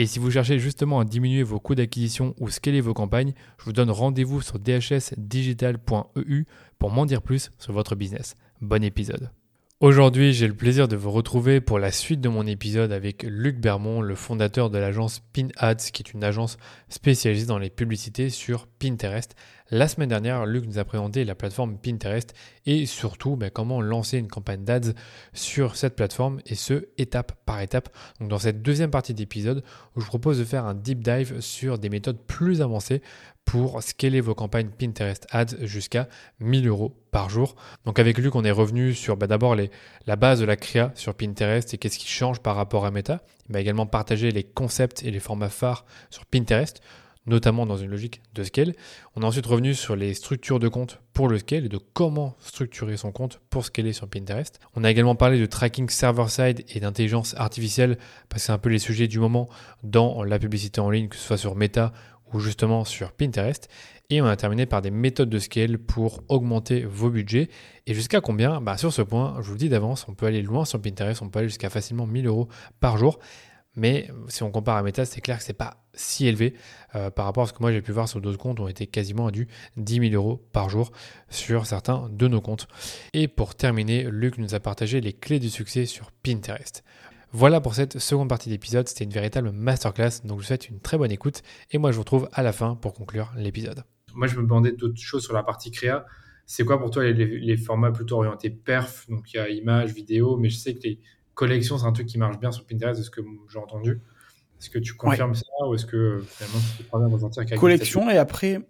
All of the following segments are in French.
Et si vous cherchez justement à diminuer vos coûts d'acquisition ou scaler vos campagnes, je vous donne rendez-vous sur dhsdigital.eu pour m'en dire plus sur votre business. Bon épisode. Aujourd'hui, j'ai le plaisir de vous retrouver pour la suite de mon épisode avec Luc Bermond, le fondateur de l'agence PinAds, qui est une agence spécialisée dans les publicités sur Pinterest. La semaine dernière, Luc nous a présenté la plateforme Pinterest et surtout ben, comment lancer une campagne d'ads sur cette plateforme et ce, étape par étape. Donc dans cette deuxième partie d'épisode, je vous propose de faire un deep dive sur des méthodes plus avancées pour scaler vos campagnes Pinterest Ads jusqu'à 1000 euros par jour. Donc avec Luc, on est revenu sur ben, d'abord la base de la créa sur Pinterest et qu'est-ce qui change par rapport à Meta. Il m'a également partagé les concepts et les formats phares sur Pinterest notamment dans une logique de scale. On est ensuite revenu sur les structures de compte pour le scale et de comment structurer son compte pour scaler sur Pinterest. On a également parlé de tracking server-side et d'intelligence artificielle parce que c'est un peu les sujets du moment dans la publicité en ligne, que ce soit sur Meta ou justement sur Pinterest. Et on a terminé par des méthodes de scale pour augmenter vos budgets. Et jusqu'à combien? Bah Sur ce point, je vous le dis d'avance, on peut aller loin sur Pinterest, on peut aller jusqu'à facilement 1000 euros par jour. Mais si on compare à Meta, c'est clair que c'est pas si élevé euh, par rapport à ce que moi j'ai pu voir sur d'autres comptes, ont été quasiment à du 10 000 euros par jour sur certains de nos comptes. Et pour terminer, Luc nous a partagé les clés du succès sur Pinterest. Voilà pour cette seconde partie d'épisode, c'était une véritable masterclass, donc je vous souhaite une très bonne écoute et moi je vous retrouve à la fin pour conclure l'épisode. Moi je me demandais d'autres choses sur la partie créa. C'est quoi pour toi les, les, formats plutôt orientés perf? Donc il y a image, vidéo, mais je sais que les, collection, c'est un truc qui marche bien sur Pinterest, de ce que j'ai entendu. Est-ce que tu confirmes ça ou est-ce que finalement tu peux pas bien ressentir Collection et après.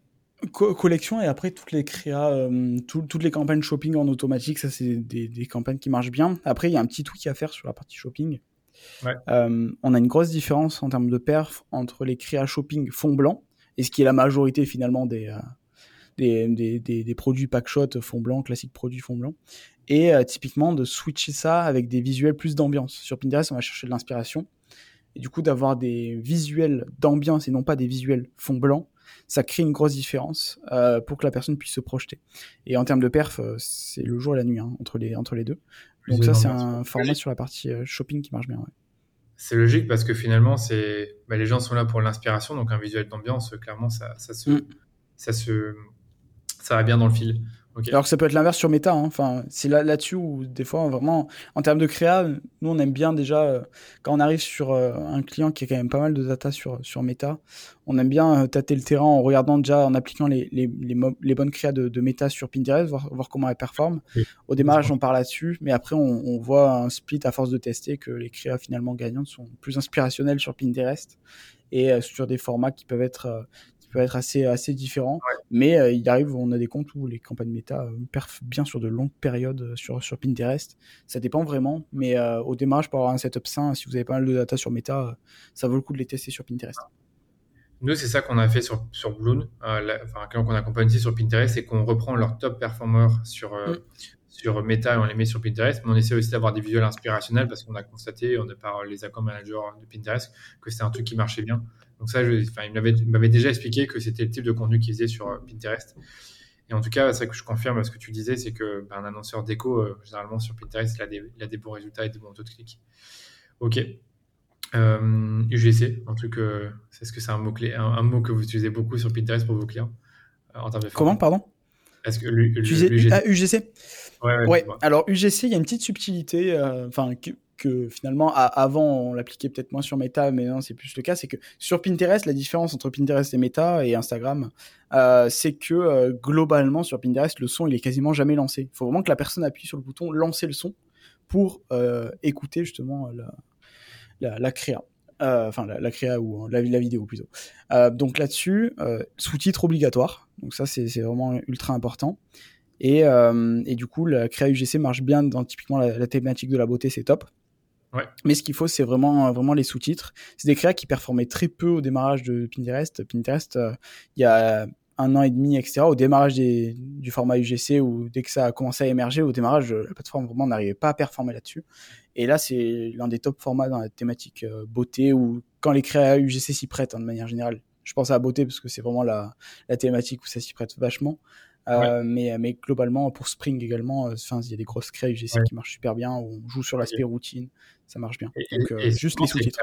Collection et après toutes les créas, euh, toutes les campagnes shopping en automatique, ça c'est des, campagnes qui marchent bien. Après il y a un petit tweak à faire sur la partie shopping. Euh, on a une grosse différence en termes de perf entre les créas shopping fond blanc et ce qui est la majorité finalement des, euh, des, des, des, produits packshot fond blanc, classique produit fond blanc, et euh, typiquement de switcher ça avec des visuels plus d'ambiance. Sur Pinterest, on va chercher de l'inspiration, et du coup d'avoir des visuels d'ambiance et non pas des visuels fond blanc, ça crée une grosse différence euh, pour que la personne puisse se projeter. Et en termes de perf, euh, c'est le jour et la nuit hein, entre, les, entre les deux. Donc ça, c'est un format sur la partie shopping qui marche bien. C'est logique parce que finalement, c'est bah, les gens sont là pour l'inspiration, donc un visuel d'ambiance, clairement, ça, ça, se, mm. ça se ça va bien dans le fil. Alors que ça peut être l'inverse sur Meta. Hein. Enfin, c'est là, là-dessus où des fois, vraiment, en termes de créa, nous, on aime bien déjà, euh, quand on arrive sur euh, un client qui a quand même pas mal de data sur, sur Meta, on aime bien euh, tâter le terrain en regardant déjà, en appliquant les, les, les, bonnes créas de, de, Meta sur Pinterest, voir, voir comment elles performent. Au démarrage, on parle là-dessus, mais après, on, on, voit un split à force de tester que les créas finalement gagnantes sont plus inspirationnelles sur Pinterest et sur des formats qui peuvent être peut être assez, assez différent. Mais euh, il arrive, on a des comptes où les campagnes méta euh, perfent bien sur de longues périodes euh, sur, sur Pinterest. Ça dépend vraiment, mais au démarrage, pour avoir un setup sain, si vous avez pas mal de data sur méta, ça vaut le coup de les tester sur Pinterest. Nous, c'est ça qu'on a fait sur, sur Bloom, enfin, qu'on accompagne ici sur Pinterest, c'est qu'on reprend leurs top performers sur, mm. sur Meta et on les met sur Pinterest, mais on essaie aussi d'avoir des visuels inspirationnels parce qu'on a constaté, on a par les account managers de Pinterest, que c'était un truc qui marchait bien. Donc ça, je, il m'avait déjà expliqué que c'était le type de contenu qu'il faisait sur euh, Pinterest. Et en tout cas, c'est que je confirme ce que tu disais, c'est que ben, un annonceur déco, euh, généralement sur Pinterest, il a, des, il a, des, bons résultats et des bons taux de clics. Ok. Euh, UGC, un truc, euh, est-ce que c'est un mot clé, un, mot que vous utilisez beaucoup sur Pinterest pour vos clients en termes de Comment, pardon? Est-ce que UGC, ah, UGC Ouais, ouais, Alors UGC, il y a une petite subtilité, enfin que finalement, avant, on l'appliquait peut-être moins sur Meta, mais non, c'est plus le cas, c'est que sur Pinterest, la différence entre Pinterest et Meta et Instagram, euh, c'est que euh, globalement, sur Pinterest, le son, il est quasiment jamais lancé. Il faut vraiment que la personne appuie sur le bouton lancer le son pour euh, écouter justement la, la, la créa. enfin, la, la, créa ou la, vidéo plutôt. donc là-dessus, sous-titres obligatoires. Donc ça, c'est vraiment ultra important. Et, et, du coup, la créa UGC marche bien dans typiquement la, thématique de la beauté, c'est top. Mais ce qu'il faut, c'est vraiment, vraiment les sous-titres. C'est des créas qui performaient très peu au démarrage de Pinterest. Pinterest, euh, il y a un an et demi, etc. Au démarrage du format UGC, ou dès que ça a commencé à émerger, au démarrage, la plateforme vraiment n'arrivait pas à performer là-dessus. Et là, c'est l'un des top formats dans la thématique euh, beauté, ou quand les créas UGC s'y prêtent, hein, de manière générale. Je pense à la beauté parce que c'est vraiment la, la thématique où ça s'y prête vachement. Euh, mais, mais globalement, pour Spring également, enfin, il y a des grosses créas UGC qui marchent super bien, où on joue sur l'aspect routine ça marche bien. Donc, euh, juste les sous-titres.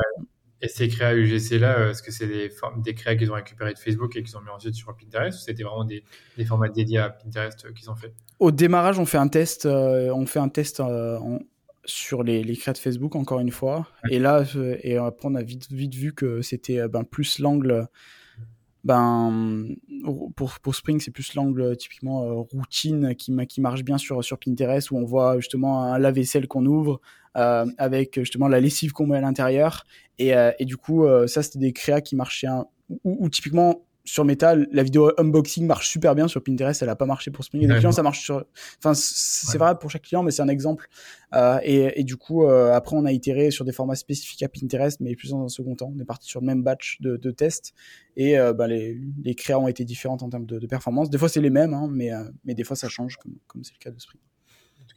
Et ces créas UGC là, euh, est-ce que c'est des, des créas qu'ils ont récupérés de Facebook et qu'ils ont mis ensuite sur Pinterest ou c'était vraiment des, des, formats dédiés à Pinterest euh, qu'ils ont fait? Au démarrage, on fait un test, on fait un test sur les, les créas de Facebook encore une fois. Et là, et après on a vite, vite vu que c'était ben, plus l'angle ben pour, pour Spring c'est plus l'angle typiquement routine qui, qui marche bien sur, sur Pinterest où on voit justement un lave-vaisselle qu'on ouvre euh, avec justement la lessive qu'on met à l'intérieur. Et, euh, et, du coup, euh, ça, c'était des créas qui marchaient, un... ou, typiquement sur Metal, la vidéo unboxing marche super bien sur Pinterest, elle a pas marché pour Spring. Et des clients, ça marche sur. Enfin, c'est vrai pour chaque client, mais c'est un exemple. Euh, et, et, du coup, euh, après, on a itéré sur des formats spécifiques à Pinterest, mais plus dans un second temps. On est parti sur le même batch de, de tests et euh, bah, les, les créas ont été différentes en termes de, de performance. Des fois, c'est les mêmes, hein, mais, mais des fois, ça change, comme comme c'est le cas de Spring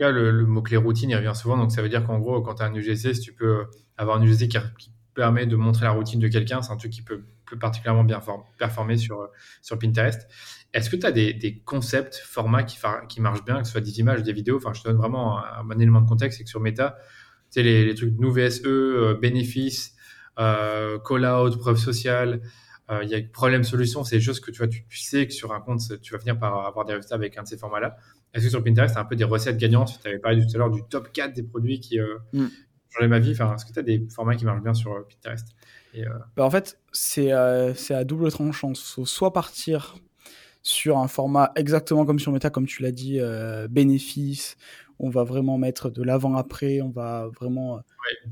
le, mot-clé routine, il revient souvent. Donc, ça veut dire qu'en gros, quand tu as un UGC, si tu peux avoir un UGC qui, permet de montrer la routine de quelqu'un, c'est un truc qui peut plus particulièrement bien performer sur, sur Pinterest. Est-ce que tu as des, concepts, formats qui, qui marchent bien, que ce soit des images, des vidéos? Enfin, je te donne vraiment un, bon élément de contexte, c'est que sur Meta, tu sais, les, trucs nous VSE, euh, bénéfices, euh, call-out, preuve sociale, euh, il y a problème-solution, c'est juste que tu, vois, tu, sais que sur un compte, tu vas finir par avoir des résultats avec un de ces formats-là. Est-ce que sur Pinterest, tu as un peu des recettes gagnantes? Tu avais parlé tout à l'heure du top 4 des produits qui euh, mm. Changeaient ma vie. Enfin, Est-ce que tu as des formats qui marchent bien sur euh, Pinterest? Et, euh, bah, En fait, c'est à double tranchant. faut soit partir sur un format exactement comme sur Meta, comme tu l'as dit, bénéfice, on va vraiment mettre de l'avant-après, on va vraiment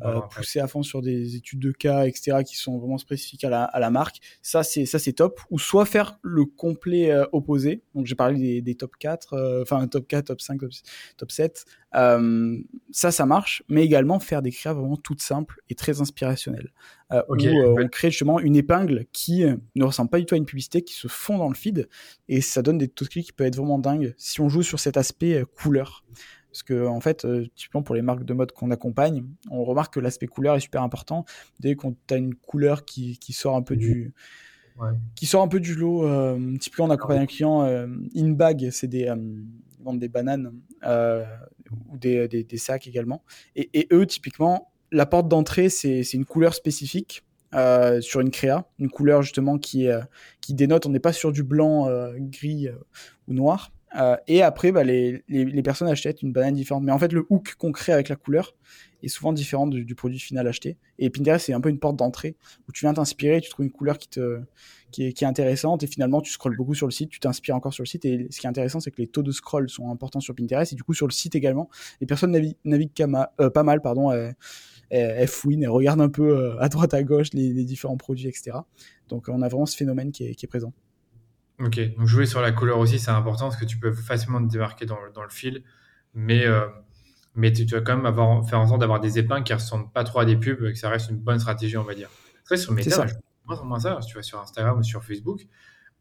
euh, pousser à fond sur des études de cas, etc., qui sont vraiment spécifiques à la, à la marque. Ça, c'est ça c'est top. Ou soit faire le complet euh, opposé. Donc, j'ai parlé des, des, top 4, euh, enfin, top 4, top 5, top, 7. ça, ça marche. Mais également faire des créas vraiment toutes simples et très inspirationnelles. Où on crée justement une épingle qui ne ressemble pas du tout à une publicité, qui se fond dans le feed. Et ça donne des taux de clics qui peuvent être vraiment dingues si on joue sur cet aspect couleur. Parce que, en fait, euh, typiquement pour les marques de mode qu'on accompagne, on remarque que l'aspect couleur est super important. Dès qu'on a une couleur qui, qui, sort un peu du. qui sort un peu du lot. Euh, typiquement, on accompagne un client euh, in bag, c'est des ils vendent des bananes ou des, des, des, sacs également. Et, et eux, typiquement, la porte d'entrée, c'est une couleur spécifique. sur une créa, une couleur justement qui, qui dénote, on n'est pas sur du blanc, gris ou noir, euh, et après, bah, les, les, les, personnes achètent une banane différente. Mais en fait, le hook qu'on crée avec la couleur est souvent différent du, du produit final acheté. Et Pinterest, c'est un peu une porte d'entrée où tu viens t'inspirer, tu trouves une couleur qui, te, qui, est, qui est intéressante et finalement, tu scrolles beaucoup sur le site, tu t'inspires encore sur le site. Et ce qui est intéressant, c'est que les taux de scroll sont importants sur Pinterest et du coup, sur le site également, les personnes naviguent, euh, pas mal, pardon. elles fouinent, elles regardent un peu euh, à droite, à gauche les, les, différents produits, etc. Donc, on a vraiment ce phénomène qui est, qui est présent. Ok, donc jouer sur la couleur aussi, c'est important parce que tu peux facilement te démarquer dans, dans le fil, mais, euh, mais tu, dois quand même avoir, faire en sorte d'avoir des épingles qui ne ressemblent pas trop à des pubs, et que ça reste une bonne stratégie, on va dire. Après, sur Meta, moi, moins ça, si tu vas sur Instagram ou sur Facebook,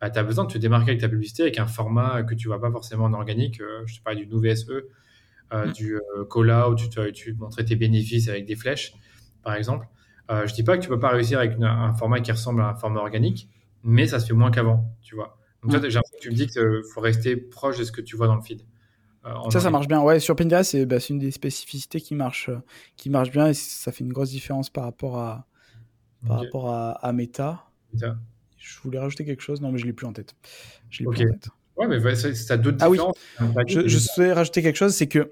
bah, tu as besoin de te démarquer avec ta publicité avec un format que tu ne vois pas forcément en organique. Euh, je te parlais du nouveau VSE, euh, mm. du Cola, où tu, tu montrer tes bénéfices avec des flèches, par exemple. je ne dis pas que tu ne peux pas réussir avec un format qui ressemble à un format organique, mais ça se fait moins qu'avant, tu vois. Donc, toi, tu me dis qu'il faut rester proche de ce que tu vois dans le feed. Euh, ça, ça marche bien. Ouais, sur Pinterest, bah, c'est une des spécificités qui marche, euh, qui marche bien et ça fait une grosse différence par rapport à, par rapport à, à Meta. Je voulais rajouter quelque chose, non, mais je l'ai plus en tête. Je l'ai plus en tête. Ouais, mais ça, d'autres ah, différences? Oui. Je, je souhaitais rajouter quelque chose, c'est que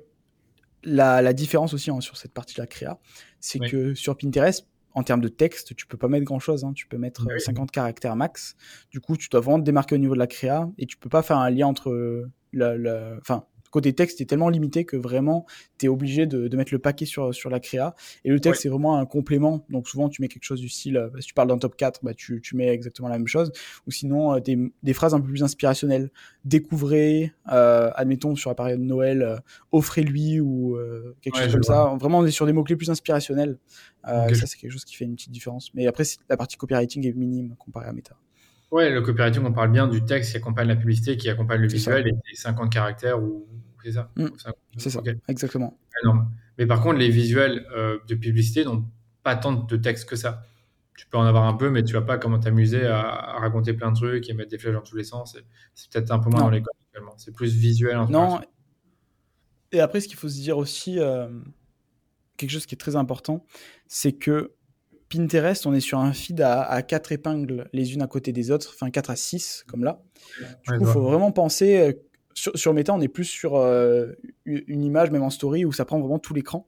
la, différence aussi hein, sur cette partie de la créa, c'est que sur Pinterest, en termes de texte, tu peux pas mettre grand chose. Hein. Tu peux mettre 50 caractères max. Du coup, tu dois vraiment te démarquer au niveau de la créa et tu peux pas faire un lien entre la, enfin, côté texte est tellement limité que vraiment tu es obligé de, mettre le paquet sur, sur la créa. Et le texte, c'est vraiment un complément. Donc souvent, tu mets quelque chose du style, euh, si tu parles d'un top 4, bah, tu, tu, mets exactement la même chose. Ou sinon, euh, des, des, phrases un peu plus inspirationnelles. Découvrez, euh, admettons, sur la période de Noël, offrez-lui ou quelque chose comme ça. Vraiment, on est sur des mots-clés plus inspirationnels. Ça, c'est quelque chose qui fait une petite différence. Mais après, la partie copywriting est minime comparée à Meta. Ouais, le copywriting, on parle bien du texte qui accompagne la publicité, qui accompagne le visuel et des 50 caractères ou c'est ça mm. C'est ça, exactement. Mais par contre, les visuels euh, de publicité n'ont pas tant de texte que ça. Tu peux en avoir un peu, mais tu vas pas comment t'amuser à, raconter plein de trucs et mettre des flèches dans tous les sens. C'est peut-être un peu moins dans l'école actuellement. C'est plus visuel. En non. Et après, ce qu'il faut se dire aussi, euh, quelque chose qui est très important, c'est que Pinterest, on est sur un feed à, à 4 épingles les unes à côté des autres, enfin 4 à 6 comme là. Du coup, il faut vraiment penser euh, sur, Meta, on est plus sur euh, une image, même en story, où ça prend vraiment tout l'écran.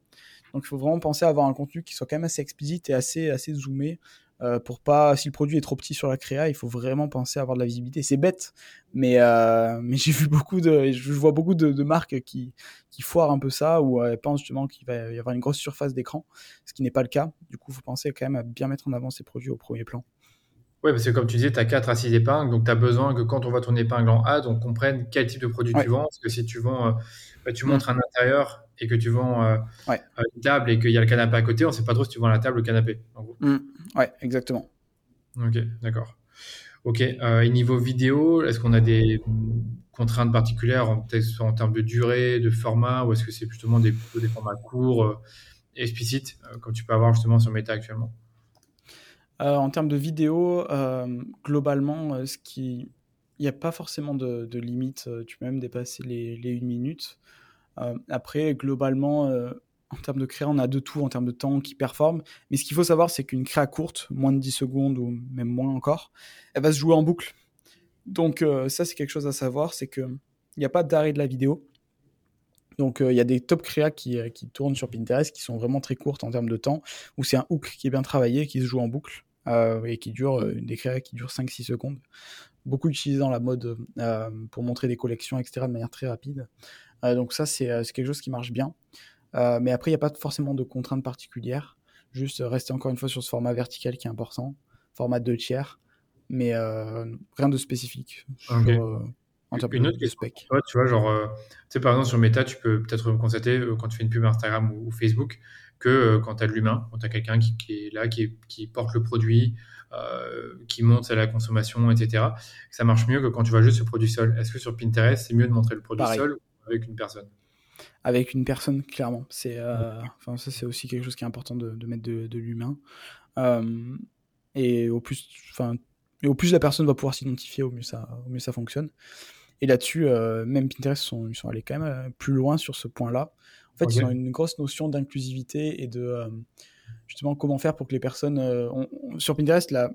Donc il faut vraiment penser à avoir un contenu qui soit quand même assez explicite et assez, assez zoomé. Euh, pour pas, si le produit est trop petit sur la créa, il faut vraiment penser à avoir de la visibilité. C'est bête, mais, euh, mais j'ai vu beaucoup de, je vois beaucoup de, marques qui, qui foirent un peu ça, ou elles pensent justement qu'il va y avoir une grosse surface d'écran, ce qui n'est pas le cas. Du coup, il faut penser quand même à bien mettre en avant ces produits au premier plan. Oui, parce que comme tu disais, tu as 4 à 6 épingles, donc tu as besoin que quand on voit ton épingle en A, on comprenne quel type de produit tu vends. Parce que si tu vends, euh, bah, tu montres un intérieur et que tu vends euh, euh, une table et qu'il y a le canapé à côté, on ne sait pas trop si tu vends la table ou le canapé. Mmh. Ouais, exactement. Ok, d'accord. Ok, et niveau vidéo, est-ce qu'on a des contraintes particulières en, en termes de durée, de format, ou est-ce que c'est justement des, des formats courts, explicites, comme tu peux avoir justement sur Meta actuellement? Euh, en termes de vidéo, euh, globalement, euh, ce qui... il n'y a pas forcément de, limite. Tu peux même dépasser les, les 1 minute. Après, globalement, en termes de créa, on a de tout en termes de temps qui performe. Mais ce qu'il faut savoir, c'est qu'une créa courte, moins de 10 secondes ou même moins encore, elle va se jouer en boucle. Donc ça, c'est quelque chose à savoir, c'est qu'il n'y a pas d'arrêt de la vidéo. Donc il y a des top créas qui, qui, tournent sur Pinterest qui sont vraiment très courtes en termes de temps, où c'est un hook qui est bien travaillé, qui se joue en boucle. Euh, et qui dure euh, des créas qui dure 5-6 secondes. Beaucoup utilisé dans la mode euh, pour montrer des collections, etc. de manière très rapide. Donc ça, c'est quelque chose qui marche bien. mais après, il n'y a pas forcément de contraintes particulières. Juste rester encore une fois sur ce format vertical qui est important, format 2 tiers, mais rien de spécifique. une autre question, tu vois, genre, tu sais, par exemple, sur Meta, tu peux peut-être constater quand tu fais une pub Instagram ou Facebook, que euh, quand tu as de l'humain, quand tu as quelqu'un qui, est là, qui, porte le produit, euh, qui monte à la consommation, etc. Ça marche mieux que quand tu vois juste ce produit seul. Est-ce que sur Pinterest, c'est mieux de montrer le produit seul avec une personne Avec une personne, clairement. C'est, euh, enfin, ça, c'est aussi quelque chose qui est important de, mettre de, l'humain. et au plus, enfin, et au plus la personne va pouvoir s'identifier, au mieux ça, au mieux ça fonctionne. Et là-dessus, même Pinterest, sont, ils sont allés quand même plus loin sur ce point-là. En fait, ils ont une grosse notion d'inclusivité et de euh, justement comment faire pour que les personnes. Euh, sur Pinterest, la,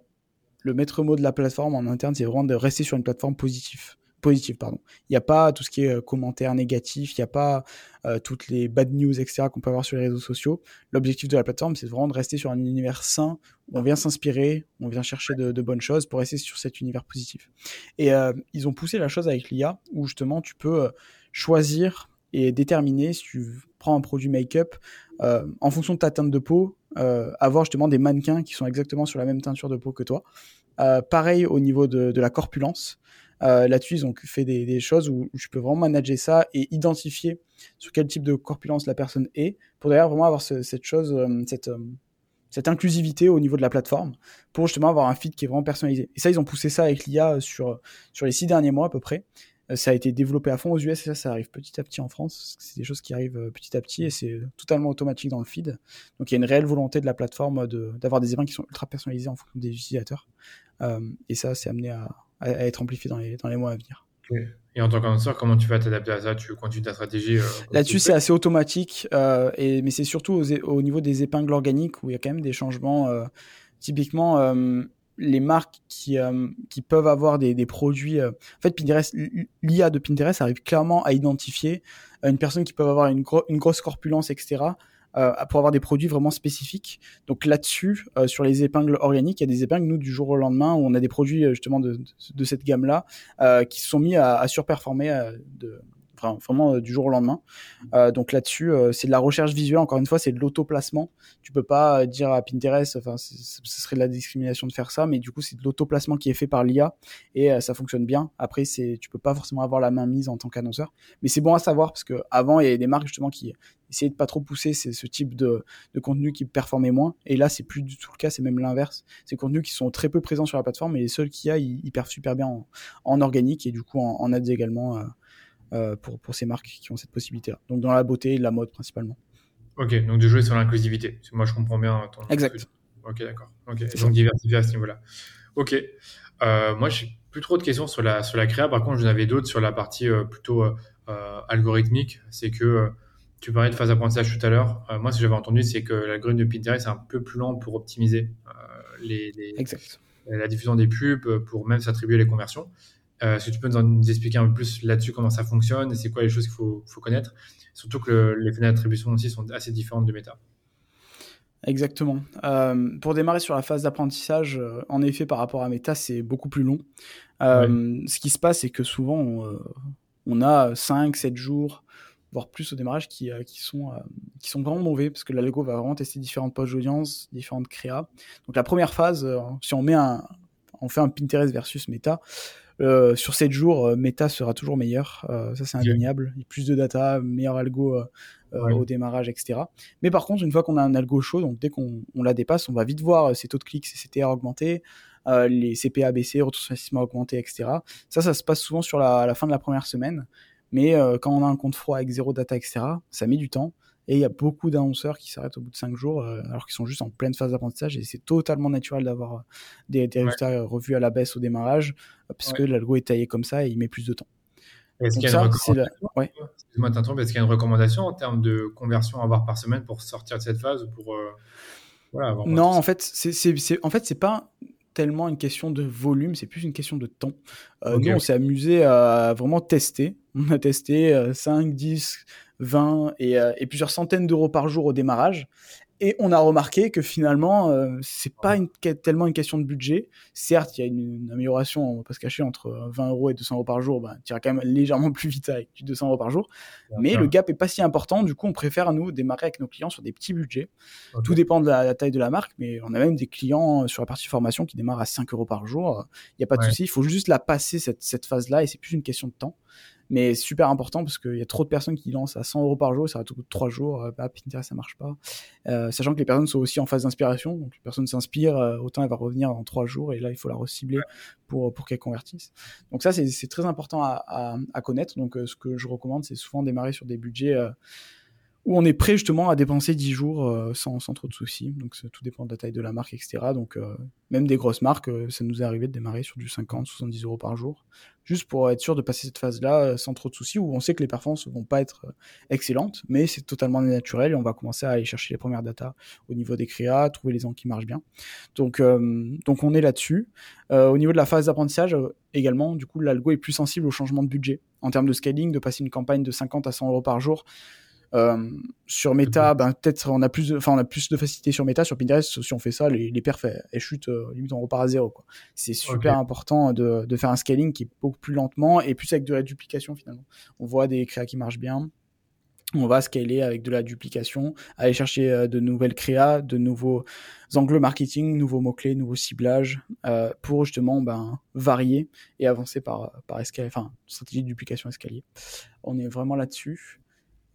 le maître mot de la plateforme en interne, c'est vraiment de rester sur une plateforme positive. Positive, pardon. Il n'y a pas tout ce qui est euh, commentaires négatifs, il n'y a pas toutes les bad news, etc., qu'on peut avoir sur les réseaux sociaux. L'objectif de la plateforme, c'est vraiment de rester sur un univers sain, où on vient s'inspirer, on vient chercher de, bonnes choses pour rester sur cet univers positif. Et ils ont poussé la chose avec l'IA, où justement, tu peux choisir et déterminer si tu prends un produit make-up euh, en fonction de ta teinte de peau, euh, avoir justement des mannequins qui sont exactement sur la même teinture de peau que toi. Euh, pareil au niveau de, la corpulence. Là-dessus, ils ont fait des, choses où je peux vraiment manager ça et identifier sur quel type de corpulence la personne est, pour d'ailleurs vraiment avoir cette chose, cette, cette inclusivité au niveau de la plateforme, pour justement avoir un feed qui est vraiment personnalisé. Et ça, ils ont poussé ça avec l'IA sur, sur les six derniers mois à peu près. Euh, ça a été développé à fond aux US et ça, ça arrive petit à petit en France. C'est des choses qui arrivent euh, petit à petit et c'est totalement automatique dans le feed. Donc il y a une réelle volonté de la plateforme d'avoir des événements qui sont ultra personnalisés en fonction des utilisateurs. Euh, et ça, c'est amené à, être amplifié dans les, dans les mois à venir. Et en tant qu'annonceur, comment tu vas t'adapter à ça? Tu continues ta stratégie Là-dessus, c'est assez automatique, et, mais c'est surtout au, niveau des épingles organiques où il y a quand même des changements. typiquement, les marques qui, qui peuvent avoir des, des produits. en fait, Pinterest, l'IA de Pinterest arrive clairement à identifier une personne qui peut avoir une, une grosse corpulence, etc. Euh, pour avoir des produits vraiment spécifiques. Donc là-dessus, euh, sur les épingles organiques, il y a des épingles, nous, du jour au lendemain, où on a des produits justement de, de cette gamme-là qui se sont mis à, à surperformer de, vraiment euh, du jour au lendemain. Euh, donc là-dessus, euh, c'est de la recherche visuelle. Encore une fois, c'est de l'auto-placement. Tu peux pas dire à Pinterest, enfin, ce serait de la discrimination de faire ça, mais du coup, c'est de l'auto-placement qui est fait par l'IA et ça fonctionne bien. Après, c'est, tu peux pas forcément avoir la main mise en tant qu'annonceur, mais c'est bon à savoir parce que avant, il y avait des marques justement qui essayaient de pas trop pousser ce type de, contenu qui performait moins. Et là, c'est plus du tout le cas, c'est même l'inverse. Ces contenus qui sont très peu présents sur la plateforme et les seuls qu'il y a, ils, ils super bien en, organique et du coup en, en ads également. Pour, pour ces marques qui ont cette possibilité-là. Donc dans la beauté et la mode principalement. Ok, donc de jouer sur l'inclusivité. Moi, je comprends bien ton. Exact. Ok, d'accord. Ok, donc diversifier à ce niveau-là. Ok. Euh, moi, j'ai plus trop de questions sur la, sur la créa. Par contre, j'en avais d'autres sur la partie euh, plutôt euh, algorithmique. C'est que tu parlais de phase d'apprentissage tout à l'heure. moi, ce que j'avais entendu, c'est que l'algorithme de Pinterest est un peu plus lent pour optimiser les, les, la diffusion des pubs, pour même s'attribuer les conversions. Euh, Est-ce que tu peux nous, expliquer un peu plus là-dessus comment ça fonctionne et c'est quoi les choses qu'il faut, faut, connaître? Surtout que les fenêtres d'attribution aussi sont assez différentes de Meta. Exactement. Euh, pour démarrer sur la phase d'apprentissage, euh, en effet, par rapport à Meta, c'est beaucoup plus long. Ce qui se passe, c'est que souvent, on, on a 5, 7 jours, voire plus au démarrage, qui, qui, sont, qui sont vraiment mauvais, parce que l'algo va vraiment tester différentes pages d'audience, différentes créas. Donc la première phase, si on met un, on fait un Pinterest versus Meta, euh, sur 7 jours, euh, Meta sera toujours meilleur. Euh, ça, c'est indéniable. Il y a plus de data, meilleur algo au démarrage, etc. Mais par contre, une fois qu'on a un algo chaud, donc dès qu'on la dépasse, on va vite voir ses taux de clics, ses CTR augmenter, les CPA baisser, retour sur investissement augmenter, etc. Ça, ça se passe souvent sur la, la fin de la première semaine. Mais quand on a un compte froid avec zéro data, etc., ça met du temps. Et il y a beaucoup d'annonceurs qui s'arrêtent au bout de 5 jours, euh, alors qu'ils sont juste en pleine phase d'apprentissage. Et c'est totalement naturel d'avoir euh, des, résultats euh, revus à la baisse au démarrage, parce que l'algo est taillé comme ça et il met plus de temps. Est-ce qu'il y, a une recommandation en termes de conversion à avoir par semaine pour sortir de cette phase pour, Non, en fait, c'est en fait, pas tellement une question de volume, c'est plus une question de temps. Nous, on s'est amusé à vraiment tester. On a testé 5, 10, 20 euh, et, plusieurs centaines d'euros par jour au démarrage. Et on a remarqué que finalement, euh, c'est pas une, tellement une question de budget. Certes, il y a une, amélioration, on va pas se cacher, entre 20 euros et 200 euros par jour. Ben, tu iras quand même légèrement plus vite avec 200 euros par jour. mais le gap est pas si important. Du coup, on préfère nous démarrer avec nos clients sur des petits budgets. Tout dépend de la, taille de la marque, mais on a même des clients sur la partie formation qui démarrent à 5 euros par jour. Il n'y a pas de souci. Il faut juste la passer cette, cette phase-là et c'est plus une question de temps. Mais super important parce qu'il y a trop de personnes qui lancent à 100 euros par jour, ça va tout bout de 3 jours, euh, ah, Pinterest ça marche pas. Euh, sachant que les personnes sont aussi en phase d'inspiration, donc les personnes s'inspirent, euh, autant elle va revenir dans 3 jours et là il faut la recibler pour, pour qu'elle convertisse. Donc ça c'est très important à, à, à connaître. Donc ce que je recommande c'est souvent démarrer sur des budgets où on est prêt justement à dépenser 10 jours euh, sans, trop de soucis. Donc tout dépend de la taille de la marque, etc. Donc euh, même des grosses marques, euh, ça nous est arrivé de démarrer sur du 50, 70 euros par jour, juste pour être sûr de passer cette phase-là sans trop de soucis, où on sait que les performances vont pas être excellentes, mais c'est totalement naturel et on va commencer à aller chercher les premières datas au niveau des créas, trouver les angles qui marchent bien. Donc, donc on est là-dessus. au niveau de la phase d'apprentissage, également, du coup, l'algo est plus sensible au changement de budget. En termes de scaling, de passer une campagne de 50 à 100 euros par jour, euh, sur Meta, ben, peut-être on a plus de, enfin on a plus de facilité sur Meta. Sur Pinterest, si on fait ça, les, les perfs elles, chutent euh, limite on repart à zéro. Quoi. C'est super important de, de, faire un scaling qui est beaucoup plus lentement et plus avec de la duplication finalement. On voit des créas qui marchent bien. On va scaler avec de la duplication, aller chercher euh, de nouvelles créas, de nouveaux angles marketing, nouveaux mots-clés, nouveaux ciblages, euh, pour justement ben, varier et avancer par, par escalier, enfin, stratégie de duplication escalier. On est vraiment là-dessus.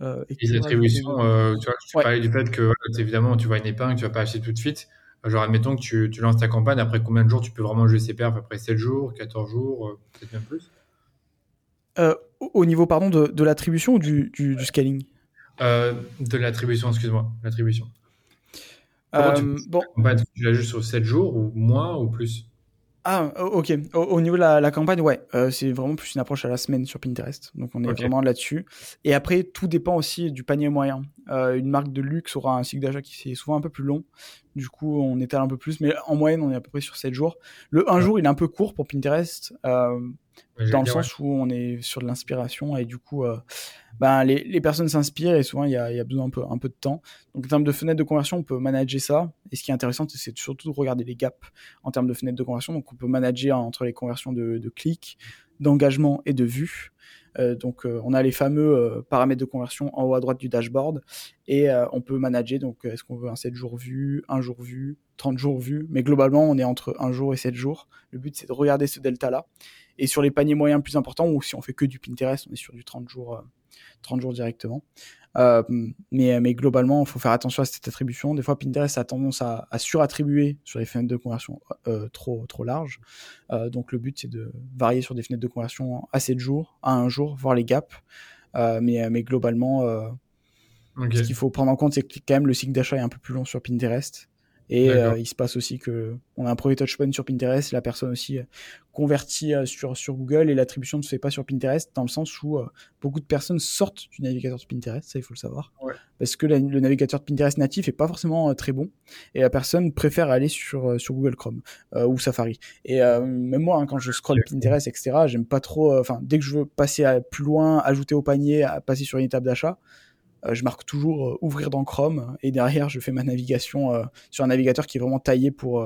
Euh, les attributions, euh, tu vois, tu parlais du fait que évidemment tu vois une épingle, tu vas pas acheter tout de suite. Genre, admettons que tu, tu, lances ta campagne, après combien de jours tu peux vraiment jouer ces perfs Après 7 jours, 14 jours, euh, peut-être même plus Au niveau pardon, de, de l'attribution ou du, du, du scaling? De l'attribution, excuse-moi. L'attribution. tu, bon. tu la joues sur 7 jours ou moins ou plus? Ah, ok. Au, niveau de la, campagne, ouais, euh, c'est vraiment plus une approche à la semaine sur Pinterest. Donc, on est vraiment là-dessus. Et après, tout dépend aussi du panier moyen. Euh, une marque de luxe aura un cycle d'achat qui est souvent un peu plus long. Du coup, on étale un peu plus. Mais en moyenne, on est à peu près sur 7 jours. Le 1 jour, il est un peu court pour Pinterest. Euh, dans le sens où on est sur de l'inspiration et du coup, euh, ben, les, les, personnes s'inspirent et souvent il y a, y a, besoin un peu, un peu de temps. Donc en termes de fenêtre de conversion, on peut manager ça. Et ce qui est intéressant, c'est surtout de regarder les gaps en termes de fenêtre de conversion. Donc on peut manager entre les conversions de, de clics, d'engagement et de vues. Euh, donc euh, on a les fameux euh, paramètres de conversion en haut à droite du dashboard et on peut manager donc est-ce qu'on veut un 7 jours vu, 1 jour vu, 30 jours vu, mais globalement on est entre 1 jour et 7 jours. Le but c'est de regarder ce delta là et sur les paniers moyens plus importants, ou si on fait que du Pinterest, on est sur du 30 jours, 30 jours directement. Euh, mais, mais globalement, il faut faire attention à cette attribution. Des fois, Pinterest a tendance à, à surattribuer sur les fenêtres de conversion euh, trop, trop larges. Euh, donc, le but, c'est de varier sur des fenêtres de conversion à 7 jours, à 1 jour, voir les gaps. mais, mais globalement, ce qu'il faut prendre en compte, c'est que quand même le cycle d'achat est un peu plus long sur Pinterest. Et euh, il se passe aussi que on a un premier touchpoint sur Pinterest, la personne aussi euh, convertit euh, sur, sur Google et l'attribution ne se fait pas sur Pinterest dans le sens où beaucoup de personnes sortent du navigateur de Pinterest, ça il faut le savoir. Parce que le navigateur de Pinterest natif est pas forcément très bon et la personne préfère aller sur, sur Google Chrome ou Safari. Et même moi, hein, quand je scroll Pinterest, etc., j'aime pas trop, enfin, dès que je veux passer à plus loin, ajouter au panier, passer sur une étape d'achat, euh, je marque toujours euh, ouvrir dans Chrome et derrière je fais ma navigation euh, sur un navigateur qui est vraiment taillé pour,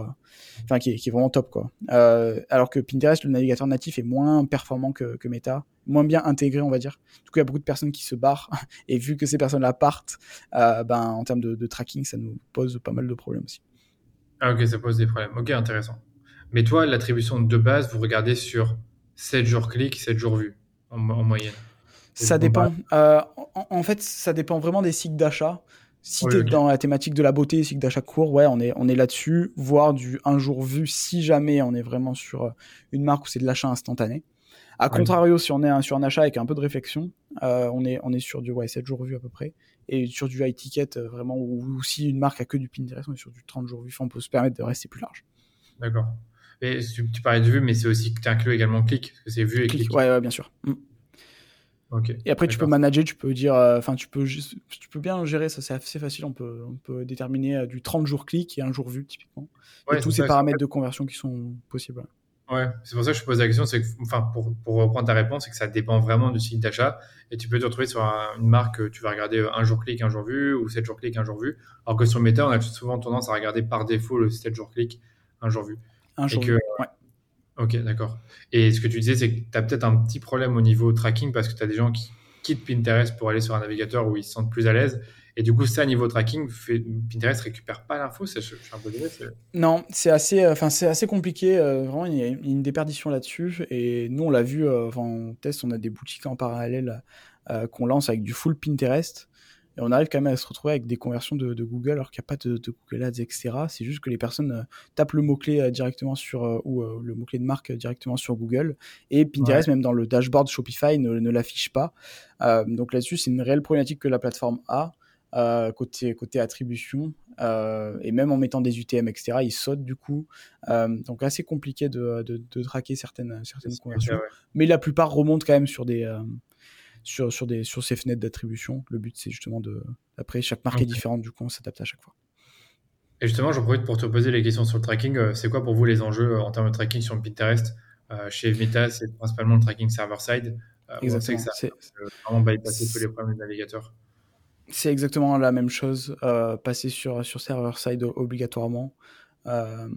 enfin qui, est, vraiment top quoi. alors que Pinterest, le navigateur natif est moins performant que, Meta, moins bien intégré on va dire. Du coup il y a beaucoup de personnes qui se barrent et vu que ces personnes-là partent, ben en termes de, tracking ça nous pose pas mal de problèmes aussi. Ah ok ça pose des problèmes. Ok intéressant. Mais toi l'attribution de base vous regardez sur 7 jours clics, 7 jours vus en moyenne. Ça dépend. Euh, en, fait, ça dépend vraiment des cycles d'achat. Si tu es dans la thématique de la beauté, cycle d'achat court, ouais, on est, on est là-dessus, voire du un jour vu si jamais on est vraiment sur euh, une marque où c'est de l'achat instantané. A contrario, si on est sur un achat avec un peu de réflexion, euh, on, est, on est sur du ouais, 7 jours vu à peu près. Et sur du high ticket, vraiment, ou, si une marque a que du Pinterest, on est sur du 30 jours vu. on peut se permettre de rester plus large. D'accord. Et tu, parlais de vue, mais c'est aussi que tu inclus également clic, parce que c'est vu et clic. Ouais, ouais, bien sûr. Mm. Et après, tu peux manager, tu peux dire, euh, enfin, tu peux juste, tu peux bien gérer, ça c'est assez facile. On peut, on peut déterminer euh, du 30 jours clic et un jour vu, typiquement. et tous ces paramètres de conversion qui sont possibles. Ouais, c'est pour ça que je te pose la question. C'est enfin, pour, pour, reprendre ta réponse, c'est que ça dépend vraiment du site d'achat. Et tu peux te retrouver sur une marque, tu vas regarder un jour clic, un jour vu, ou 7 jours clic, un jour vu. Alors que sur Meta, on a souvent tendance à regarder par défaut le 7 jours clic, un jour vu. Un jour vu. Ouais. Ok, d'accord. Et ce que tu disais, c'est que tu as peut-être un petit problème au niveau tracking parce que tu as des gens qui quittent Pinterest pour aller sur un navigateur où ils se sentent plus à l'aise. Et du coup, ça, niveau tracking, fait, Pinterest récupère pas l'info. Je, un peu Non, c'est assez, euh, enfin, c'est assez compliqué. Euh, vraiment, il y a une déperdition là-dessus. Et nous, on l'a vu euh, en test. On a des boutiques en parallèle qu'on lance avec du full Pinterest. Et on arrive quand même à se retrouver avec des conversions de, Google alors qu'il n'y a pas de, Google Ads, etc. C'est juste que les personnes euh, tapent le mot-clé euh, directement sur, euh, ou le mot-clé de marque directement sur Google. Et Pinterest, même dans le dashboard Shopify, ne, l'affiche pas. donc là-dessus, c'est une réelle problématique que la plateforme a. côté, côté attribution, et même en mettant des UTM, etc., ils sautent du coup. donc assez compliqué de, de, traquer certaines, certaines conversions. Mais la plupart remontent quand même sur des, sur, sur, des, sur ces fenêtres d'attribution. Le but, c'est justement de. Après, chaque marque est différente, du coup, on s'adapte à chaque fois. Et justement, j'en profite pour te poser les questions sur le tracking. Euh, c'est quoi pour vous les enjeux euh, en termes de tracking sur Pinterest euh, Chez Meta, c'est principalement le tracking server-side. Exactement. On sait que ça vraiment bypasser tous les problèmes de navigateur. C'est exactement la même chose, passer sur, sur server-side obligatoirement. Euh,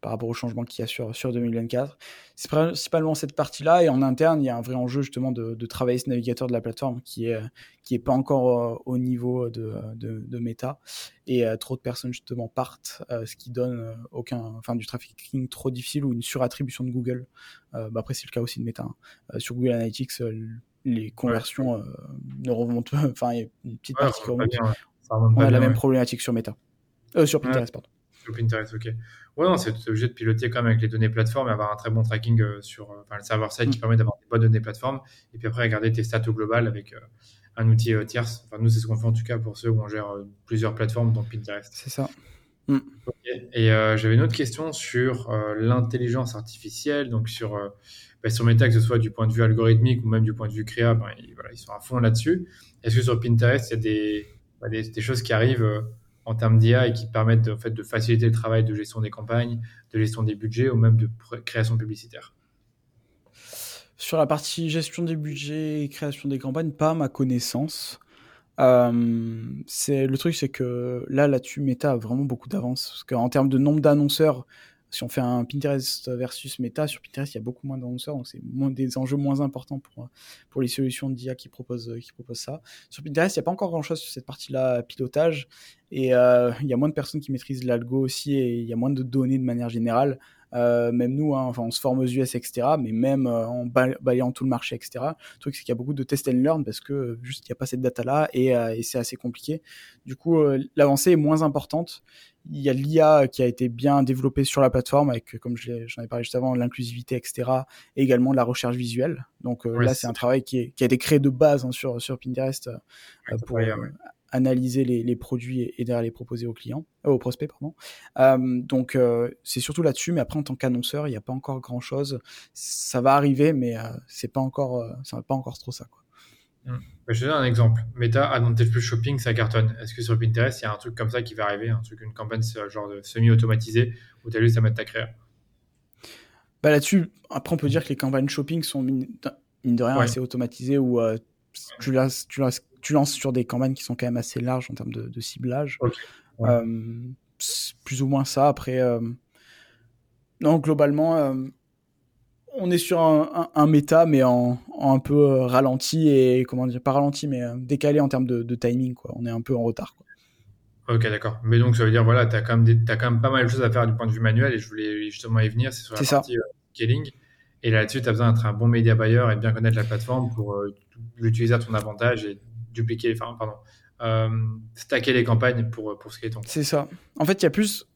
par rapport au changement qu'il y a sur, sur 2024. C'est principalement cette partie-là, et en interne, il y a un vrai enjeu justement de, de travailler ce navigateur de la plateforme qui est, qui est pas encore euh, au niveau de, de, de méta, et euh, trop de personnes justement partent, ce qui donne aucun, enfin, du trafficking trop difficile ou une surattribution de Google. bah après, c'est le cas aussi de méta. Hein. sur Google Analytics, les conversions ne remontent pas, enfin, il y a une petite partie qui remonte. on a la même problématique sur méta. sur Pinterest, pardon. Pinterest, ok. Ouais, non, c'est obligé de piloter quand même avec les données plateforme et avoir un très bon tracking euh, sur euh, le serveur side qui mm. permet d'avoir des bonnes données plateforme. Et puis après, regarder tes stats au global avec euh, un outil tierce. Enfin, nous, c'est ce qu'on fait en tout cas pour ceux où on gère plusieurs plateformes, donc Pinterest. C'est ça. Mm. Et j'avais une autre question sur l'intelligence artificielle, donc sur, bah, sur Meta, que ce soit du point de vue algorithmique ou même du point de vue créa, ben, ils, voilà, ils, sont à fond là-dessus. Est-ce que sur Pinterest, il y a des, bah, des, des, choses qui arrivent en termes d'IA et qui permettent de, en fait, de faciliter le travail de gestion des campagnes, de gestion des budgets ou même de création publicitaire Sur la partie gestion des budgets et création des campagnes, pas à ma connaissance. Euh, c'est le truc, c'est que là, là-dessus, Meta a vraiment beaucoup d'avance parce qu'en termes de nombre d'annonceurs, si on fait un Pinterest versus Meta, sur Pinterest, il y a beaucoup moins d'annonceurs, donc c'est des enjeux moins importants pour, pour les solutions d'IA qui proposent, qui proposent ça. Sur Pinterest, il n'y a pas encore grand-chose sur cette partie-là, pilotage, et euh, il y a moins de personnes qui maîtrisent l'algo aussi, et il y a moins de données de manière générale. Euh, même nous, hein, enfin, on se forme aux US, etc. Mais même euh, en balayant tout le marché, etc. Le truc, c'est qu'il y a beaucoup de test and learn parce que euh, juste il n'y a pas cette data-là et, et c'est assez compliqué. Du coup, l'avancée est moins importante. Il y a l'IA qui a été bien développée sur la plateforme avec, comme j'en ai parlé juste avant, l'inclusivité, etc. Et également de la recherche visuelle. Donc là, c'est un travail qui, est, qui, a été créé de base hein, sur, sur Pinterest pour, analyser les, produits et, derrière les proposer aux clients, euh, aux prospects, pardon. Euh, donc euh, c'est surtout là-dessus, mais après en tant qu'annonceur, il n'y a pas encore grand-chose. Ça va arriver, mais c'est pas encore, ça va pas encore trop ça. Quoi. Mmh. Je te donne un exemple. Meta Advantage Plus Shopping, ça cartonne. Est-ce que sur Pinterest, il y a un truc comme ça qui va arriver, un truc, une campagne genre de semi-automatisée où tu as juste à mettre ta créa? Bah Là-dessus, après, on peut dire que les campagnes shopping sont mine, de rien assez automatisées où tu, laisses, tu, laisses, tu lances sur des campagnes qui sont quand même assez larges en termes de, ciblage. Euh, plus ou moins ça. Après, euh, non, globalement, euh, on est sur un, méta, mais en, un peu ralenti et comment dire, pas ralenti, mais décalé en termes de, timing. Quoi. On est un peu en retard. Quoi. Ok, d'accord. Mais donc, ça veut dire, voilà, tu as, quand même as quand même pas mal de choses à faire du point de vue manuel et je voulais justement y venir, c'est sur la partie scaling. Et là-dessus, tu as besoin d'être un bon média buyer et bien connaître la plateforme pour l'utiliser à ton avantage et dupliquer, enfin, pardon, euh, stacker les campagnes pour, pour ce qui est ton. C'est ça. En fait, il y a plus,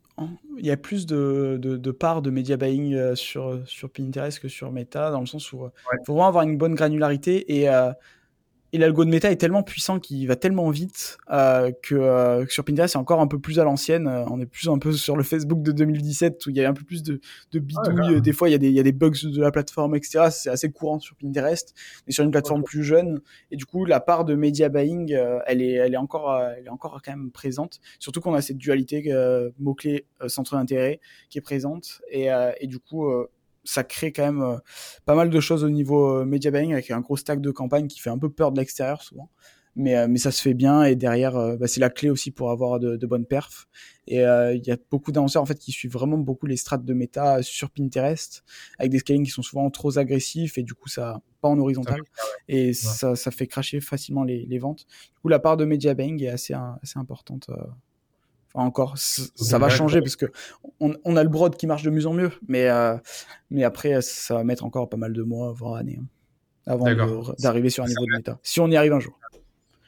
il y a plus de, de, de parts de media buying euh, sur, sur Pinterest que sur Meta, dans le sens où il euh, faut vraiment avoir une bonne granularité et et l'algo de méta est tellement puissant qu'il va tellement vite euh, que, euh, sur Pinterest c'est encore un peu plus à l'ancienne. Euh, on est plus un peu sur le Facebook de 2017 où il y a un peu plus de, de bidouilles. des fois il y, a des, il y a des bugs de la plateforme, etc. C'est assez courant sur Pinterest, mais sur une plateforme plus jeune. Et du coup la part de media buying, elle est, elle est encore, elle est encore quand même présente. Surtout qu'on a cette dualité mot clé centre d'intérêt qui est présente. Et, et du coup ça crée quand même euh, pas mal de choses au niveau euh, media buying avec un gros stack de campagne qui fait un peu peur de l'extérieur souvent. Mais, euh, mais ça se fait bien et derrière, bah, c'est la clé aussi pour avoir de, bonnes perfs. Et il y a beaucoup d'annonceurs en fait qui suivent vraiment beaucoup les strates de méta sur Pinterest avec des scaling qui sont souvent trop agressifs et du coup ça pas en horizontal et ça, ça fait cracher facilement les, les, ventes. Du coup la part de media buying est assez, assez importante encore, ça va changer parce que on, a le broad qui marche de mieux en mieux, mais euh, mais après ça va mettre encore pas mal de mois, voire années, hein, avant d'arriver sur un niveau de méta. Si on y arrive un jour.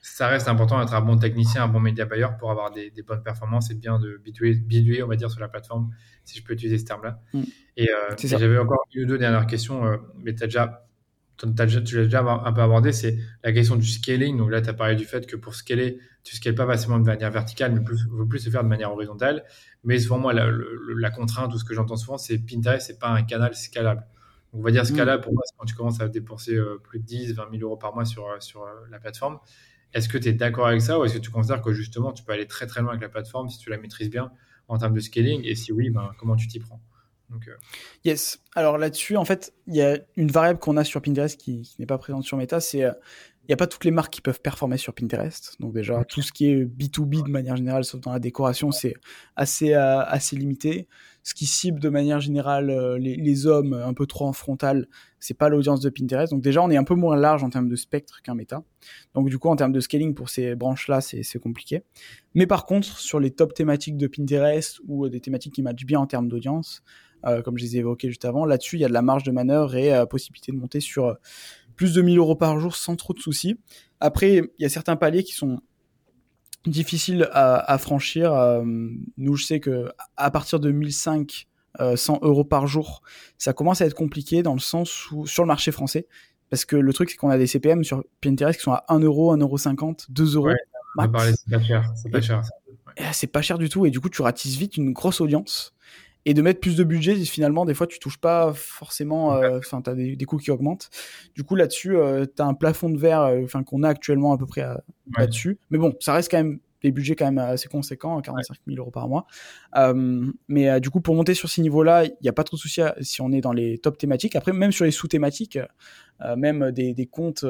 Ça reste important d'être un bon technicien, un bon média buyer pour avoir des, bonnes performances et bien de biduer, on va dire, sur la plateforme, si je peux utiliser ce terme-là. Mm. Et, euh, j'avais encore une ou deux dernières questions, euh, mais tu as déjà tu l'as déjà un peu abordé, c'est la question du scaling. Donc là, tu as parlé du fait que pour scaler, tu ne scales pas facilement de manière verticale, mais plus, veut plus se faire de manière horizontale. Mais souvent, moi, la, la contrainte, ou ce que j'entends souvent, c'est Pinterest, c'est pas un canal scalable. on va dire mm. scalable, pour moi, c'est quand tu commences à dépenser euh, plus de 10, 20 000 euros par mois sur, euh, sur euh, la plateforme. Est-ce que tu es d'accord avec ça ou est-ce que tu considères que justement, tu peux aller très très loin avec la plateforme si tu la maîtrises bien en termes de scaling? Et si oui, ben, comment tu t'y prends? Donc, Yes. Alors là-dessus, en fait, il y a une variable qu'on a sur Pinterest qui, n'est pas présente sur Meta, c'est il n'y a pas toutes les marques qui peuvent performer sur Pinterest. Donc déjà, tout ce qui est B2B de manière générale, sauf dans la décoration, c'est assez, euh, assez limité. Ce qui cible de manière générale euh, les, hommes un peu trop en frontal, c'est pas l'audience de Pinterest. Donc déjà, on est un peu moins large en termes de spectre qu'un méta. Donc du coup, en termes de scaling pour ces branches-là, c'est compliqué. Mais par contre, sur les top thématiques de Pinterest ou des thématiques qui matchent bien en termes d'audience, euh, comme je les ai évoquées juste avant, là-dessus, il y a de la marge de manœuvre et possibilité de monter sur plus de 1000 euros par jour sans trop de soucis. Après, il y a certains paliers qui sont difficiles à, franchir. Euh, nous, je sais que à partir de 1005 100 euh, euros par jour, ça commence à être compliqué dans le sens où sur le marché français, parce que le truc c'est qu'on a des CPM sur Pinterest qui sont à 1 euro, 1 euro 50, 2 euros. c'est pas cher, c'est pas cher. c'est pas cher du tout et du coup tu ratisses vite une grosse audience et de mettre plus de budget finalement des fois tu touches pas forcément enfin tu as des, coûts qui augmentent. Du coup là-dessus tu as un plafond de verre enfin qu'on a actuellement à peu près là-dessus. Mais bon ça reste quand même des budgets quand même assez conséquents, 45 000 euros par mois. Euh, mais euh, du coup, pour monter sur ces niveaux-là, il n'y a pas trop de soucis si on est dans les top thématiques. Après, même sur les sous-thématiques, euh, même des, des comptes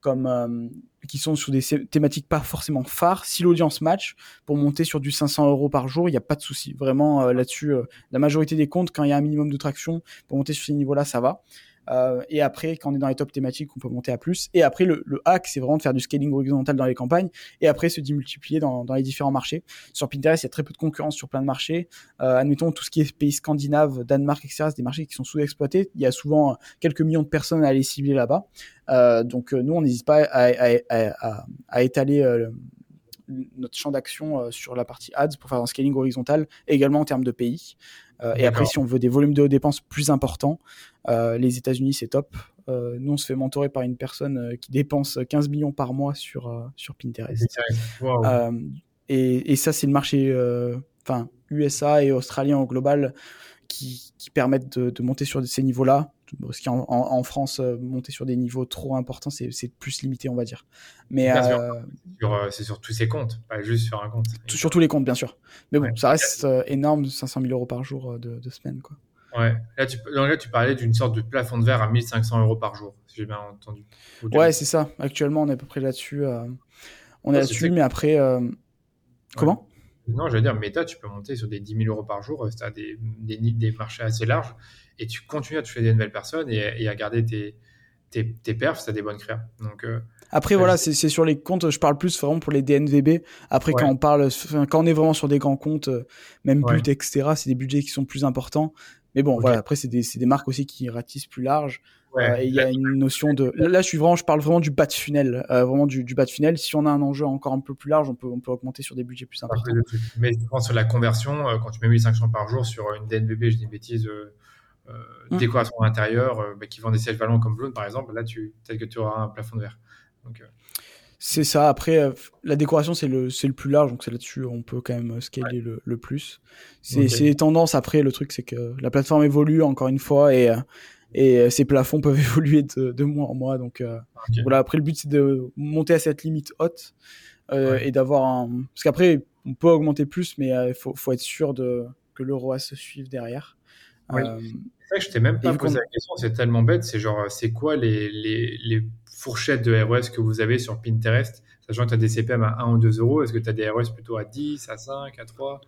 comme qui sont sur des thématiques pas forcément phares, si l'audience match, pour monter sur du 500 euros par jour, il n'y a pas de souci. Vraiment là-dessus, la majorité des comptes, quand il y a un minimum de traction, pour monter sur ces niveaux-là, ça va. Euh, et après, quand on est dans les top thématiques, on peut monter à plus. Et après, le, le hack, c'est vraiment de faire du scaling horizontal dans les campagnes et après se démultiplier dans, dans les différents marchés. Sur Pinterest, il y a très peu de concurrence sur plein de marchés. Euh, admettons, tout ce qui est pays scandinaves, Danemark, etc., c'est des marchés qui sont sous-exploités. Il y a souvent quelques millions de personnes à aller cibler là-bas. Euh, donc, euh, nous, on n'hésite pas à, à, à, à étaler euh, notre champ d'action euh, sur la partie ads pour faire un scaling horizontal, également en termes de pays. Euh, et après, si on veut des volumes de dépenses plus importants, euh, les États-Unis, c'est top. nous, on se fait mentorer par une personne qui dépense 15 millions par mois sur, sur Pinterest. Et, et, ça, c'est le marché, enfin, USA et australien au global qui, qui permettent de, de, monter sur ces niveaux-là. Ce qui en, en, France, euh, monter sur des niveaux trop importants, c'est plus limité, on va dire. Mais euh, euh, c'est sur, tous ces comptes, pas juste sur un compte. Sur tous les comptes, bien sûr. Mais bon, ça reste énorme, 500 000 euros par jour de, de semaine, quoi. Ouais. Là, tu, là, tu parlais d'une sorte de plafond de verre à 1500 euros par jour, si j'ai bien entendu. Ouais, c'est ça. Actuellement, on est à peu près là-dessus. on est là-dessus, mais après. Comment? Non, je veux dire, Meta, tu peux monter sur des 10 000 euros par jour, tu as des, des, des, marchés assez larges, et tu continues à toucher des nouvelles personnes et, à garder tes, tes, tes perfs, tu as des bonnes créas. Donc, euh, Après, voilà, c'est sur les comptes, je parle plus vraiment pour les DNVB. Après, quand on parle, quand on est vraiment sur des grands comptes, euh, même but, etc., c'est des budgets qui sont plus importants. Mais bon, voilà, après, c'est des, des, marques aussi qui ratissent plus large. Euh, il y a une notion de. Là, je suis vraiment, je parle vraiment du bas de funnel, euh, vraiment du, du, bas de funnel. Si on a un enjeu encore un peu plus large, on peut, on peut augmenter sur des budgets plus importants. Mais je pense sur la conversion, quand tu mets 1500 par jour sur une DNVB, je dis une bêtise, mmh. décoration intérieure, bah, qui vend des sièges ballons comme Bloom par exemple, là, tu peut-être que tu auras un plafond de verre. Donc, c'est ça. Après, la décoration, c'est le, c'est le plus large, donc c'est là-dessus on peut quand même scaler le, le, plus. C'est, c'est les tendances. Après, le truc, c'est que la plateforme évolue encore une fois et et euh, ces plafonds peuvent évoluer de, de mois en mois. Donc euh, voilà, après le but c'est de monter à cette limite haute euh, et d'avoir un. Parce qu'après on peut augmenter plus, mais il faut, faut, être sûr de que le ROAS se suive derrière. C'est vrai que je t'ai même pas posé la question, c'est tellement bête. C'est genre, c'est quoi les, les, les, fourchettes de ROS que vous avez sur Pinterest Sachant que tu as des CPM à 1 ou 2 euros, est-ce que tu as des ROS plutôt à 10, à 5, à 3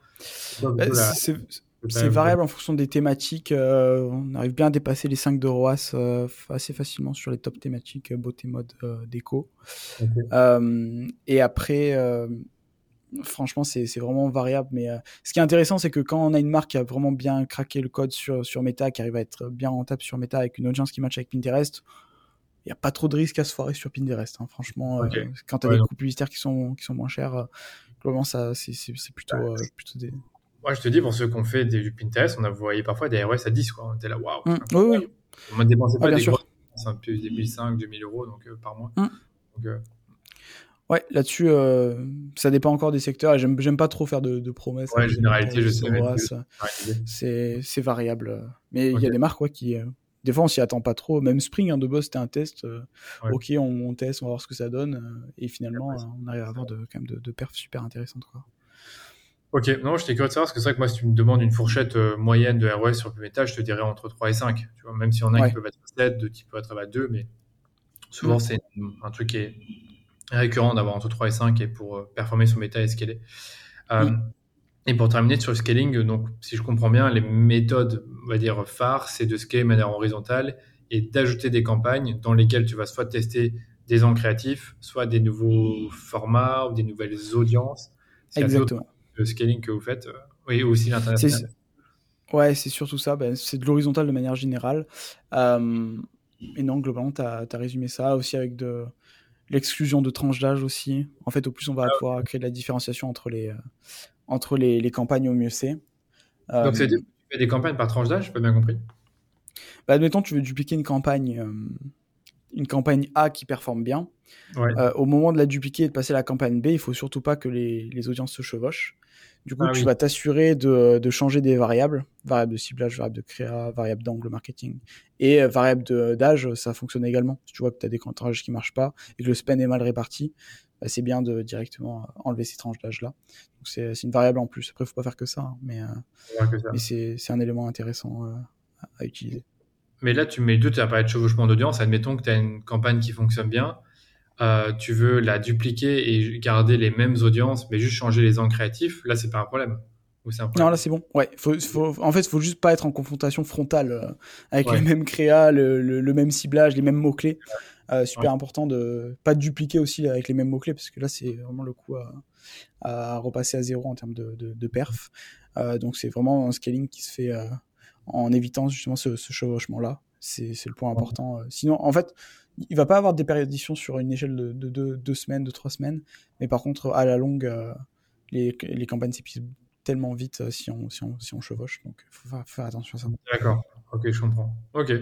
c'est variable en fonction des thématiques. Euh, on arrive bien à dépasser les 5 de ROAS euh, assez facilement sur les top thématiques euh, beauté mode déco. et après, franchement, c'est vraiment variable. Mais ce qui est intéressant, c'est que quand on a une marque qui a vraiment bien craqué le code sur, sur Meta, qui arrive à être bien rentable sur Meta avec une audience qui match avec Pinterest, il n'y a pas trop de risque à se foirer sur Pinterest. Hein. Franchement, quand tu as des coûts publicitaires qui sont, qui sont moins chers, globalement, c'est plutôt, plutôt des moi, je te dis, pour ceux qui ont fait du Pinterest, on a voyé parfois des ROS à 10, quoi. On était là, waouh. Mmh. Oui, oui. On ne dépensait pas des gros, un peu des 1500, 2000 euros donc, euh, par mois. Mmh. Donc, euh... Ouais, là-dessus, euh, ça dépend encore des secteurs et j'aime pas trop faire de, de promesses. Ouais, généralité, je sais. C'est variable. Mais il y a des marques ouais, qui. Euh, des fois, on s'y attend pas trop. Même Spring, hein, de boss, c'était un test. Euh, ok, on, on, teste, on va voir ce que ça donne. et finalement, on arrive à avoir de, quand même de, de perfs super intéressantes. Quoi. Ok, non, j'étais curieux de savoir, parce que c'est vrai que moi, si tu me demandes une fourchette moyenne de ROS sur le métal, je te dirais entre 3 et 5. Tu vois, même si on a qui peuvent être à 7, d'autres qui peuvent être à 2, mais souvent, c'est un truc qui est récurrent d'avoir entre 3 et 5 et pour euh, performer sur métal et scaler. Euh. Et pour terminer sur le scaling, donc, si je comprends bien, les méthodes, on va dire, phares, c'est de scaler de manière horizontale et d'ajouter des campagnes dans lesquelles tu vas soit tester des angles créatifs, soit des nouveaux formats ou des nouvelles audiences. Exactement le scaling que vous faites, euh, oui, aussi l'international. Ouais, c'est surtout ça. Ben, c'est de l'horizontal de manière générale. Euh, et non, globalement, tu as, résumé ça aussi avec de l'exclusion de tranches d'âge aussi. En fait, au plus on va ah, pouvoir créer de la différenciation entre les, euh, entre les, les, campagnes, au mieux c'est. Donc, c'est tu fais des campagnes par tranche d'âge, j'ai pas bien compris bah, Admettons, tu veux dupliquer une campagne une campagne A qui performe bien, au moment de la dupliquer et de passer à la campagne B, il faut surtout pas que les, les audiences se chevauchent. Du coup, ah tu vas t'assurer de, de, changer des variables, variables de ciblage, variables de créa, variables d'angle marketing. Et euh, variables d'âge, ça fonctionne également. Si tu vois que tu as des tranches qui marchent pas et que le spend est mal réparti, bah, c'est bien de directement enlever ces tranches d'âge-là. Donc c'est une variable en plus. Après, il faut pas faire que ça, hein, mais, euh, mais c'est un élément intéressant euh, à, utiliser. Mais là, tu mets deux, tu as parlé de chevauchement d'audience. Admettons que tu as une campagne qui fonctionne bien. Euh, tu veux la dupliquer et garder les mêmes audiences, mais juste changer les angles créatifs, là, c'est pas un problème. Non, là, c'est bon. Ouais, faut, en fait, il faut juste pas être en confrontation frontale euh, avec les mêmes créas, le, même ciblage, les mêmes mots-clés. Euh, super important de pas dupliquer aussi avec les mêmes mots-clés, parce que là, c'est vraiment le coup à, repasser à zéro en termes de, perf. donc, c'est vraiment un scaling qui se fait en évitant justement ce, ce chevauchement-là. C'est le point important. Sinon, en fait, il va pas avoir des périoditions sur une échelle de, deux semaines, de trois semaines, mais par contre, à la longue, euh, les, les, campagnes s'épuisent tellement vite euh, si, on, si, on, si, on, chevauche, donc il faut faire, attention à ça. D'accord, ok, je comprends. Ok.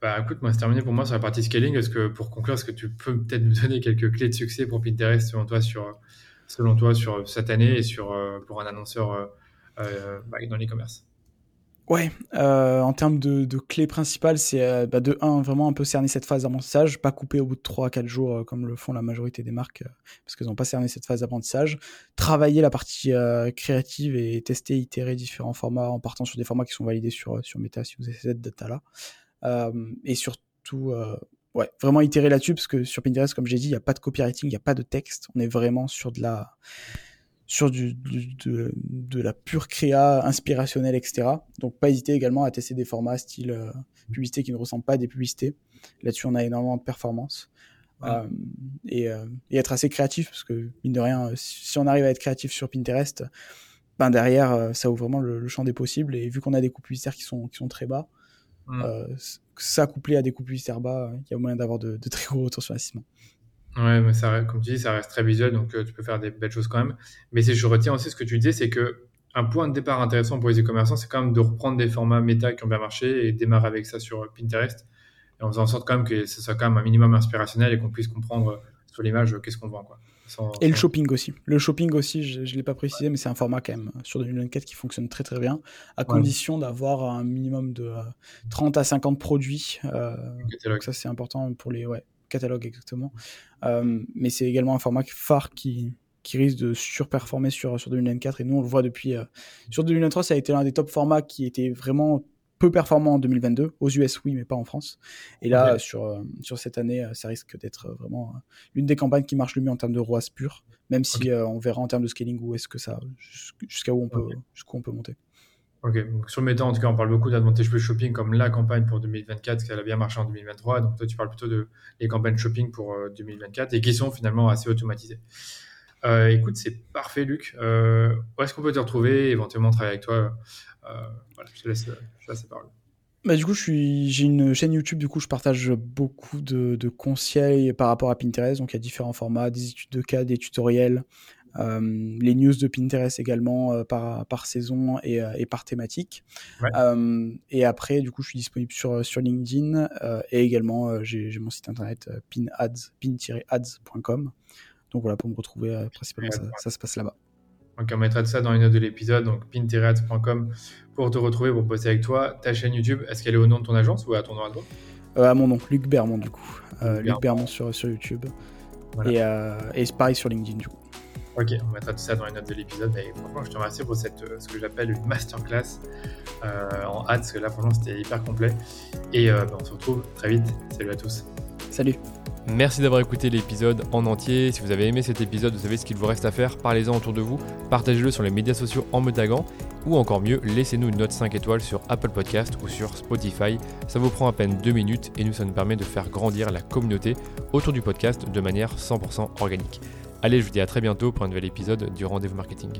Bah écoute, moi c'est terminé pour moi sur la partie scaling. Est-ce que pour conclure, est-ce que tu peux peut-être nous donner quelques clés de succès pour Pinterest selon toi sur, selon toi, sur cette année et sur, euh, pour un annonceur bah, dans l'e-commerce? Ouais, euh, en termes de, clés principales, c'est euh, bah, de 1, vraiment un peu cerner cette phase d'apprentissage, pas couper au bout de 3 à 4 jours euh, comme le font la majorité des marques, parce qu'elles n'ont pas cerné cette phase d'apprentissage. Travailler la partie créative et tester, itérer différents formats en partant sur des formats qui sont validés sur, sur Meta si vous avez cette data-là. et surtout, ouais, vraiment itérer là-dessus, parce que sur Pinterest, comme j'ai dit, il n'y a pas de copywriting, il n'y a pas de texte. On est vraiment sur de la sur du, de, la pure créa inspirationnelle, etc. Donc pas hésiter également à tester des formats style euh, publicité qui ne ressemblent pas à des publicités. Là-dessus, on a énormément de performance. Euh, et, euh, et, être assez créatif, parce que mine de rien, si on arrive à être créatif sur Pinterest, ben derrière, ça ouvre vraiment le, champ des possibles. Et vu qu'on a des coûts publicitaires qui sont, qui sont très bas, ça couplé à des coûts publicitaires bas, il y a moyen d'avoir de, de, très gros retours sur investissement. Ouais, mais ça, comme tu dis, ça reste très visuel, donc euh, tu peux faire des belles choses quand même. Mais si je retiens aussi ce que tu disais, c'est que un point de départ intéressant pour les e-commerçants, c'est quand même de reprendre des formats méta qui ont bien marché et démarrer avec ça sur Pinterest, et en faisant en sorte quand même que ce soit quand même un minimum inspirationnel et qu'on puisse comprendre euh, sur l'image euh, qu'est-ce qu'on vend. Quoi. et le shopping aussi. Le shopping aussi, je ne l'ai pas précisé, mais c'est un format quand même sur 2024 qui fonctionne très très bien, à condition d'avoir un minimum de 30 à 50 produits. donc ça c'est important pour les, ouais, catalogue exactement. Euh, mais c'est également un format phare qui, qui risque de surperformer sur, sur 2024. Et nous, on le voit depuis. Euh, sur 2023, ça a été l'un des top formats qui était vraiment peu performant en 2022. Aux US, oui, mais pas en France. Et là, sur, euh, sur cette année, ça risque d'être vraiment l'une des campagnes qui marche le mieux en termes de ROAS pur, même si on verra en termes de scaling où est-ce que ça, jusqu'à où on peut, jusqu'où on peut monter. Ok, sur le méta, en tout cas, on parle beaucoup d'Advantage Plus Shopping comme la campagne pour 2024, parce qu'elle a bien marché en 2023. Donc toi, tu parles plutôt de les campagnes shopping pour 2024 euh, et qui sont finalement assez automatisées. Euh, écoute, c'est parfait, Luc. Euh, où est-ce qu'on peut te retrouver, éventuellement travailler avec toi Voilà, je te laisse, la parole. Bah, du coup, j'ai une chaîne YouTube, du coup, je partage beaucoup de, de, conseils par rapport à Pinterest. Donc, il y a différents formats, des études de cas, des tutoriels, euh, les news de Pinterest également euh, par, par saison et, euh, et par thématique. et après, du coup, je suis disponible sur, sur LinkedIn et également j'ai mon site internet pinads, pin-ads.com. Donc voilà, pour me retrouver, principalement, ça, se passe là-bas. Donc on mettra de ça dans les notes de l'épisode, donc pin-ads.com pour te retrouver, pour bosser avec toi. Ta chaîne YouTube, est-ce qu'elle est au nom de ton agence ou à ton nom à toi? À mon nom, Luc Bermond du coup. Luc Bermond sur, sur YouTube. Et, et pareil sur LinkedIn du coup. Ok, on mettra tout ça dans les notes de l'épisode. Et franchement, je te remercie pour cette, euh, ce que j'appelle une masterclass euh, en hâte, parce que là, franchement, c'était hyper complet. Et euh, bah, on se retrouve très vite. Salut à tous. Salut. Merci d'avoir écouté l'épisode en entier. Si vous avez aimé cet épisode, vous savez ce qu'il vous reste à faire. Parlez-en autour de vous, partagez-le sur les médias sociaux en me taguant, ou encore mieux, laissez-nous une note 5 étoiles sur Apple Podcast ou sur Spotify. Ça vous prend à peine 2 minutes et nous, ça nous permet de faire grandir la communauté autour du podcast de manière 100% organique. Allez, je vous dis à très bientôt pour un nouvel épisode du Rendez-vous Marketing.